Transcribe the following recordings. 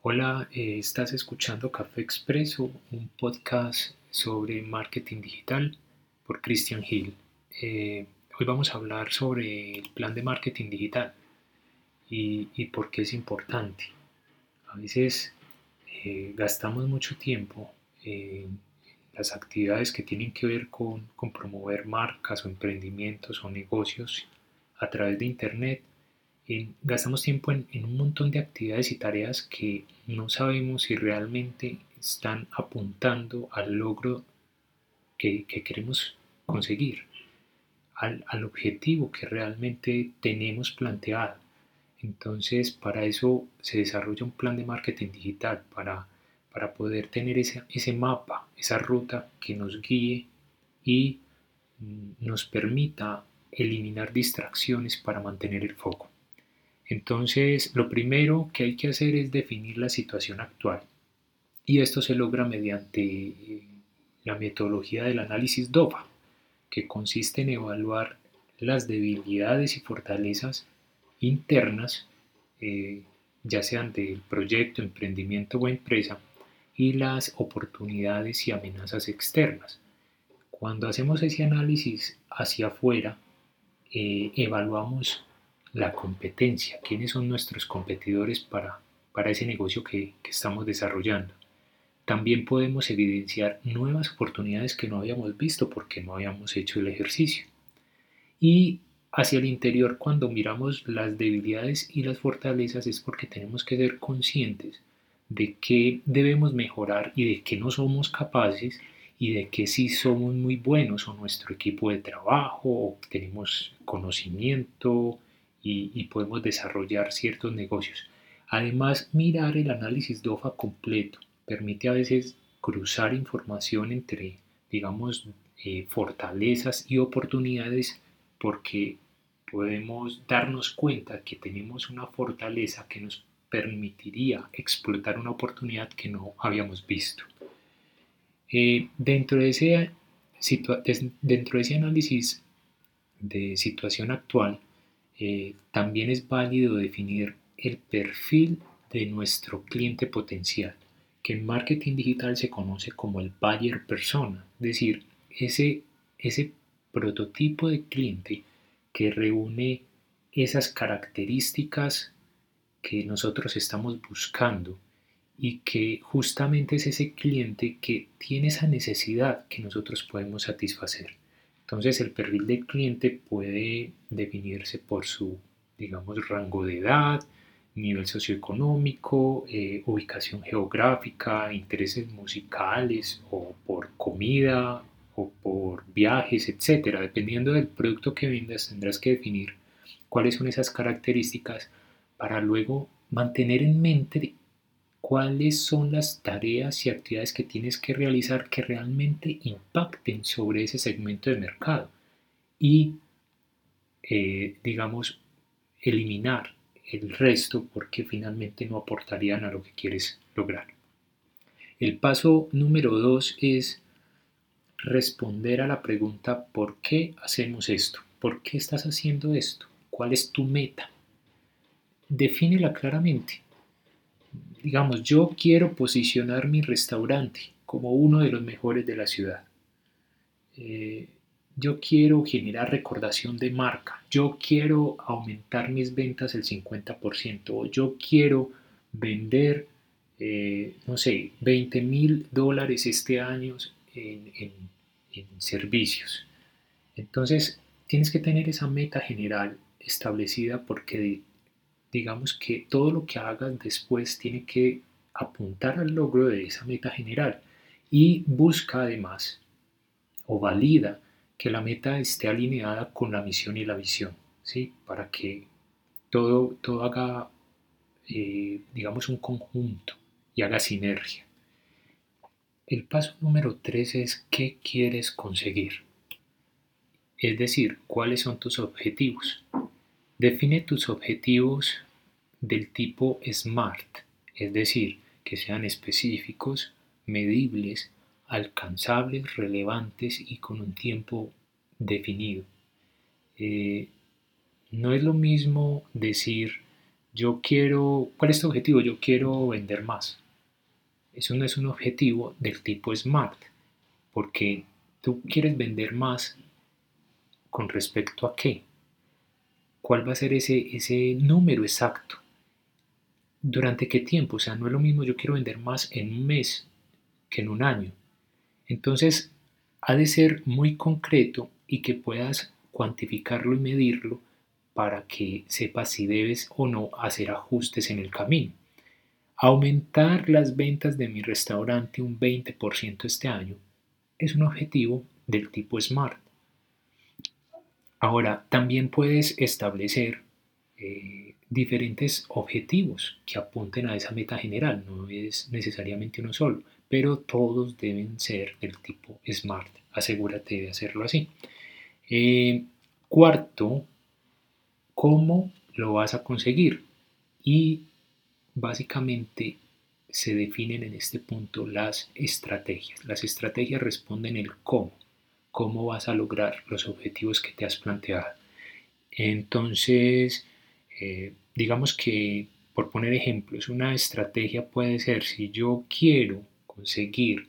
Hola, eh, estás escuchando Café Expreso, un podcast sobre marketing digital por Christian Hill. Eh, hoy vamos a hablar sobre el plan de marketing digital y, por qué es importante. A veces eh, gastamos mucho tiempo en las actividades que tienen que ver con promover marcas o emprendimientos o negocios a través de Internet gastamos tiempo en, un montón de actividades y tareas que no sabemos si realmente están apuntando al logro que, queremos conseguir, al, objetivo que realmente tenemos planteado. Entonces, para eso se desarrolla un plan de marketing digital, para, para poder tener ese, ese mapa, esa ruta que nos guíe y nos permita eliminar distracciones para mantener el foco. Entonces, lo primero que hay que hacer es definir la situación actual. Y esto se logra mediante eh, la metodología del análisis DOFA, que consiste en evaluar las debilidades y fortalezas internas, eh, ya sean del proyecto, emprendimiento o empresa, y las oportunidades y amenazas externas. Cuando hacemos ese análisis hacia afuera, eh, evaluamos la competencia, quiénes son nuestros competidores para, para ese negocio que, estamos desarrollando. También podemos evidenciar nuevas oportunidades que no habíamos visto porque no habíamos hecho el ejercicio. Y hacia el interior, cuando miramos las debilidades y las fortalezas, es porque tenemos que ser conscientes de qué debemos mejorar y de qué no somos capaces y de que sí somos muy buenos o nuestro equipo de trabajo o tenemos conocimiento y, podemos desarrollar ciertos negocios. Además, mirar el análisis DOFA completo permite a veces cruzar información entre, digamos, eh, fortalezas y oportunidades porque podemos darnos cuenta que tenemos una fortaleza que nos permitiría explotar una oportunidad que no habíamos visto. Eh, dentro, de ese, dentro de ese análisis de situación actual, eh, también es válido definir el perfil de nuestro cliente potencial, que en marketing digital se conoce como el buyer persona, es decir, ese, ese prototipo de cliente que reúne esas características que nosotros estamos buscando y que justamente es ese cliente que tiene esa necesidad que nosotros podemos satisfacer. Entonces el perfil del cliente puede definirse por su, digamos, rango de edad, nivel socioeconómico, eh, ubicación geográfica, intereses musicales o por comida o por viajes, etcétera. Dependiendo del producto que vendas, tendrás que definir cuáles son esas características para luego mantener en mente cuáles son las tareas y actividades que tienes que realizar que realmente impacten sobre ese segmento de mercado y, eh, digamos, eliminar el resto porque finalmente no aportarían a lo que quieres lograr. El paso número dos es responder a la pregunta ¿por qué hacemos esto? ¿Por qué estás haciendo esto? ¿Cuál es tu meta? Defínela claramente digamos, yo quiero posicionar mi restaurante como uno de los mejores de la ciudad. Eh, yo quiero generar recordación de marca. Yo quiero aumentar mis ventas el 50%. O yo quiero vender, eh, no sé, 20 mil dólares este año en, en servicios. Entonces, tienes que tener esa meta general establecida porque digamos que todo lo que hagas después tiene que apuntar al logro de esa meta general y busca además o valida que la meta esté alineada con la misión y la visión, ¿sí? Para que todo, todo haga, eh, digamos, un conjunto y haga sinergia. El paso número tres es qué quieres conseguir. Es decir, cuáles son tus objetivos. Define tus objetivos del tipo SMART, es decir, que sean específicos, medibles, alcanzables, relevantes y con un tiempo definido. Eh, no es lo mismo decir yo quiero, ¿cuál es tu objetivo? Yo quiero vender más. Eso no es un objetivo del tipo SMART, porque tú quieres vender más con respecto a qué. ¿Cuál va a ser ese, ese número exacto? ¿Durante qué tiempo? O sea, no es lo mismo yo quiero vender más en un mes que en un año. Entonces, ha de ser muy concreto y que puedas cuantificarlo y medirlo para que sepas si debes o no hacer ajustes en el camino. Aumentar las ventas de mi restaurante un 20% este año es un objetivo del tipo SMART. Ahora, también puedes establecer eh, diferentes objetivos que apunten a esa meta general, no es necesariamente uno solo, pero todos deben ser del tipo SMART. Asegúrate de hacerlo así. Eh, cuarto, ¿cómo lo vas a conseguir? Y básicamente se definen en este punto las estrategias. Las estrategias responden el cómo, cómo vas a lograr los objetivos que te has planteado. Entonces, eh, digamos que, por poner ejemplos, una estrategia puede ser si yo quiero conseguir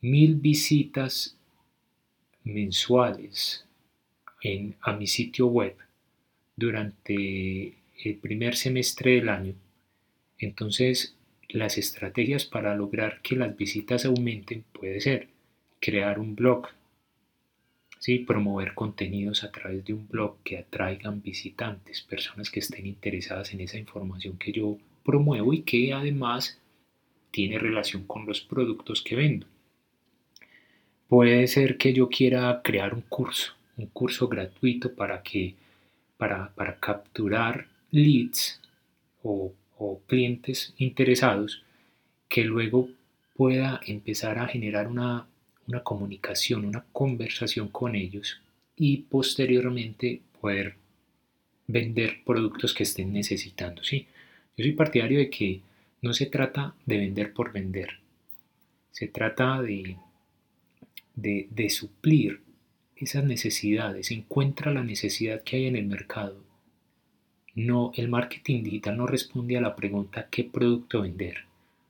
mil visitas mensuales a mi sitio web durante el primer semestre del año, entonces las estrategias para lograr que las visitas aumenten puede ser crear un blog, ¿sí? promover contenidos a través de un blog que atraigan visitantes, personas que estén interesadas en esa información que yo promuevo y que además tiene relación con los productos que vendo. Puede ser que yo quiera crear un curso, un curso gratuito para que para, para capturar leads o o clientes interesados que luego pueda empezar a generar una, comunicación, una conversación con ellos y posteriormente poder vender productos que estén necesitando. ¿sí? Yo soy partidario de que no se trata de vender por vender, se trata de, de, de suplir esas necesidades, encuentra la necesidad que hay en el mercado no, el marketing digital no responde a la pregunta qué producto vender.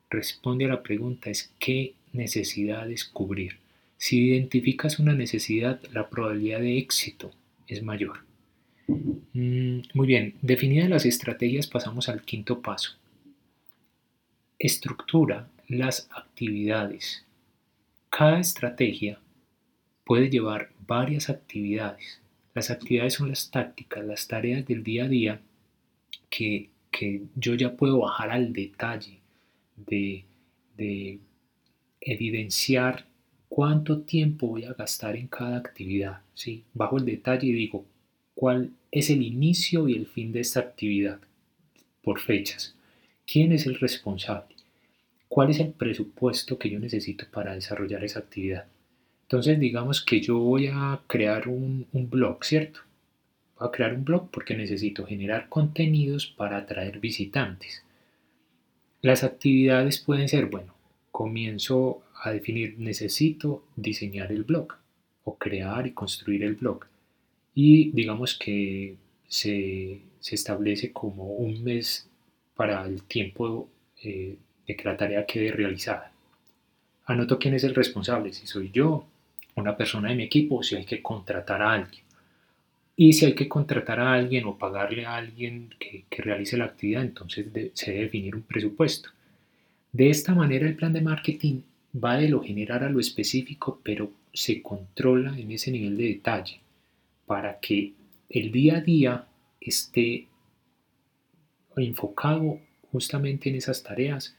Responde a la pregunta es qué necesidades cubrir. Si identificas una necesidad, la probabilidad de éxito es mayor. Mm, muy bien, definidas las estrategias, pasamos al quinto paso. Estructura las actividades. Cada estrategia puede llevar varias actividades. Las actividades son las tácticas, las tareas del día a día que, yo ya puedo bajar al detalle de, evidenciar cuánto tiempo voy a gastar en cada actividad. ¿sí? Bajo el detalle y digo cuál es el inicio y el fin de esta actividad por fechas. ¿Quién es el responsable? ¿Cuál es el presupuesto que yo necesito para desarrollar esa actividad? Entonces digamos que yo voy a crear un, un blog, ¿cierto? Voy a crear un blog porque necesito generar contenidos para atraer visitantes. Las actividades pueden ser, bueno, comienzo a definir, necesito diseñar el blog o crear y construir el blog. Y digamos que se, establece como un mes para el tiempo eh, de que la tarea quede realizada. Anoto quién es el responsable, si soy yo, una persona de mi equipo si hay que contratar a alguien. Y si hay que contratar a alguien o pagarle a alguien que, realice la actividad, entonces se debe definir un presupuesto. De esta manera el plan de marketing va de lo general a lo específico, pero se controla en ese nivel de detalle para que el día a día esté enfocado justamente en esas tareas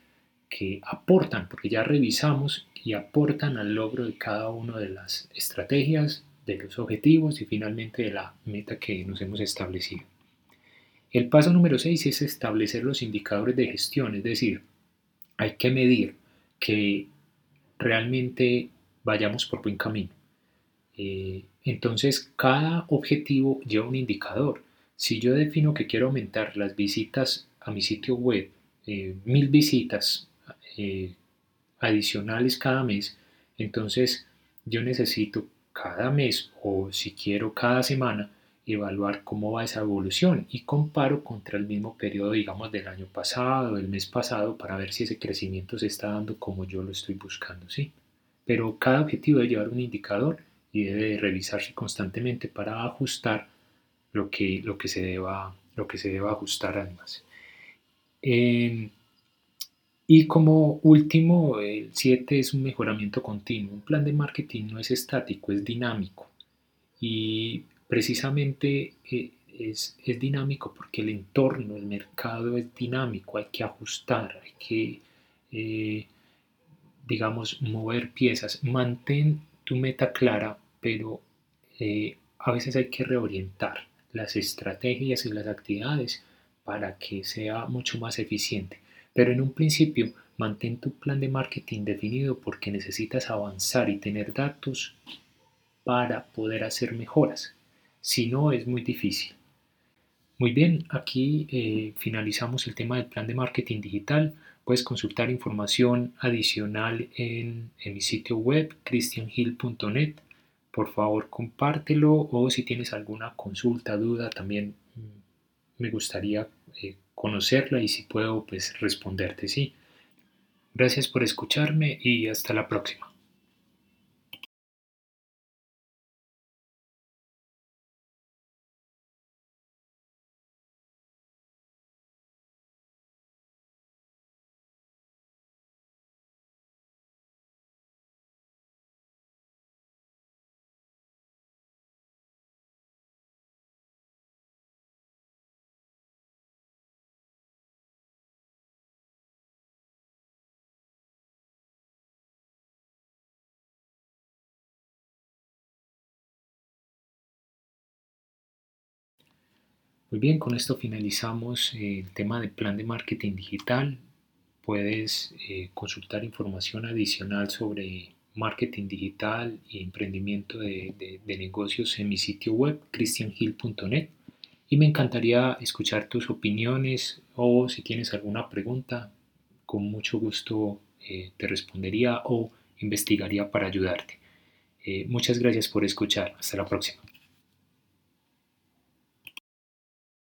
que aportan, porque ya revisamos y aportan al logro de cada una de las estrategias de los objetivos y finalmente de la meta que nos hemos establecido. El paso número 6 es establecer los indicadores de gestión, es decir, hay que medir que realmente vayamos por buen camino. Eh, entonces, cada objetivo lleva un indicador. Si yo defino que quiero aumentar las visitas a mi sitio web, eh, mil visitas eh, adicionales cada mes, entonces yo necesito cada mes o si quiero cada semana, evaluar cómo va esa evolución y comparo contra el mismo periodo, digamos, del año pasado, del mes pasado, para ver si ese crecimiento se está dando como yo lo estoy buscando, ¿sí? Pero cada objetivo debe llevar un indicador y debe revisarse constantemente para ajustar lo que, lo que, se, deba, lo que se deba ajustar además. Em, y como último, el 7 es un mejoramiento continuo. Un plan de marketing no es estático, es dinámico. Y precisamente eh, es, dinámico porque el entorno, el mercado es dinámico, hay que ajustar, hay que, eh, digamos, mover piezas. Mantén tu meta clara, pero eh, a veces hay que reorientar las estrategias y las actividades para que sea mucho más eficiente. Pero en un principio, mantén tu plan de marketing definido porque necesitas avanzar y tener datos para poder hacer mejoras. Si no, es muy difícil. Muy bien, aquí eh, finalizamos el tema del plan de marketing digital. Puedes consultar información adicional en, mi sitio web christianhill.net. Por favor, compártelo o si tienes alguna consulta, duda, también mm, me gustaría eh, conocerla y si puedo, pues responderte, sí. Gracias por escucharme y hasta la próxima. Muy bien, con esto finalizamos eh, el tema del plan de marketing digital. Puedes eh, consultar información adicional sobre marketing digital y emprendimiento de, negocios en mi sitio web christianhill.net y me encantaría escuchar tus opiniones o si tienes alguna pregunta, con mucho gusto eh, te respondería o investigaría para ayudarte. muchas gracias por escuchar. Hasta la próxima.